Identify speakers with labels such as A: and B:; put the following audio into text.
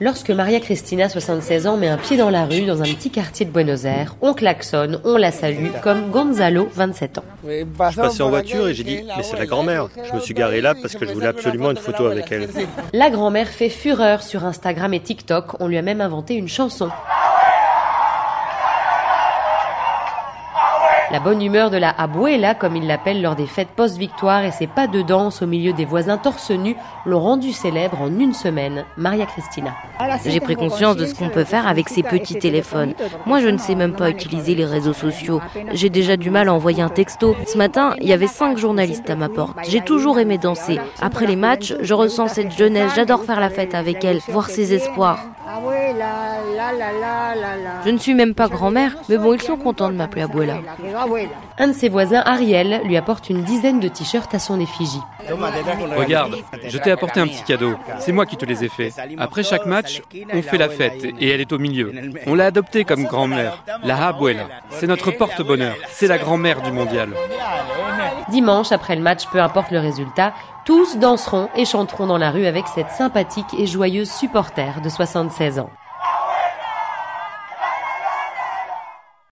A: Lorsque Maria Cristina, 76 ans, met un pied dans la rue dans un petit quartier de Buenos Aires, on klaxonne, on la salue, comme Gonzalo, 27 ans.
B: Je passais en voiture et j'ai dit Mais c'est la grand-mère. Je me suis garé là parce que je voulais absolument une photo avec elle.
A: La grand-mère fait fureur sur Instagram et TikTok. On lui a même inventé une chanson. La bonne humeur de la abuela, comme il l'appelle lors des fêtes post-victoire, et ses pas de danse au milieu des voisins torse nu l'ont rendu célèbre en une semaine. Maria Cristina.
C: J'ai pris conscience de ce qu'on peut faire avec ces petits téléphones. Moi, je ne sais même pas utiliser les réseaux sociaux. J'ai déjà du mal à envoyer un texto. Ce matin, il y avait cinq journalistes à ma porte. J'ai toujours aimé danser. Après les matchs, je ressens cette jeunesse. J'adore faire la fête avec elle, voir ses espoirs. Je ne suis même pas grand-mère, mais bon, ils sont contents de m'appeler Abuela.
A: Un de ses voisins, Ariel, lui apporte une dizaine de t-shirts à son effigie.
D: Regarde, je t'ai apporté un petit cadeau. C'est moi qui te les ai faits. Après chaque match, on fait la fête et elle est au milieu. On l'a adoptée comme grand-mère, la Abuela. C'est notre porte-bonheur. C'est la grand-mère du mondial.
A: Dimanche, après le match, peu importe le résultat, tous danseront et chanteront dans la rue avec cette sympathique et joyeuse supporter de 76 ans.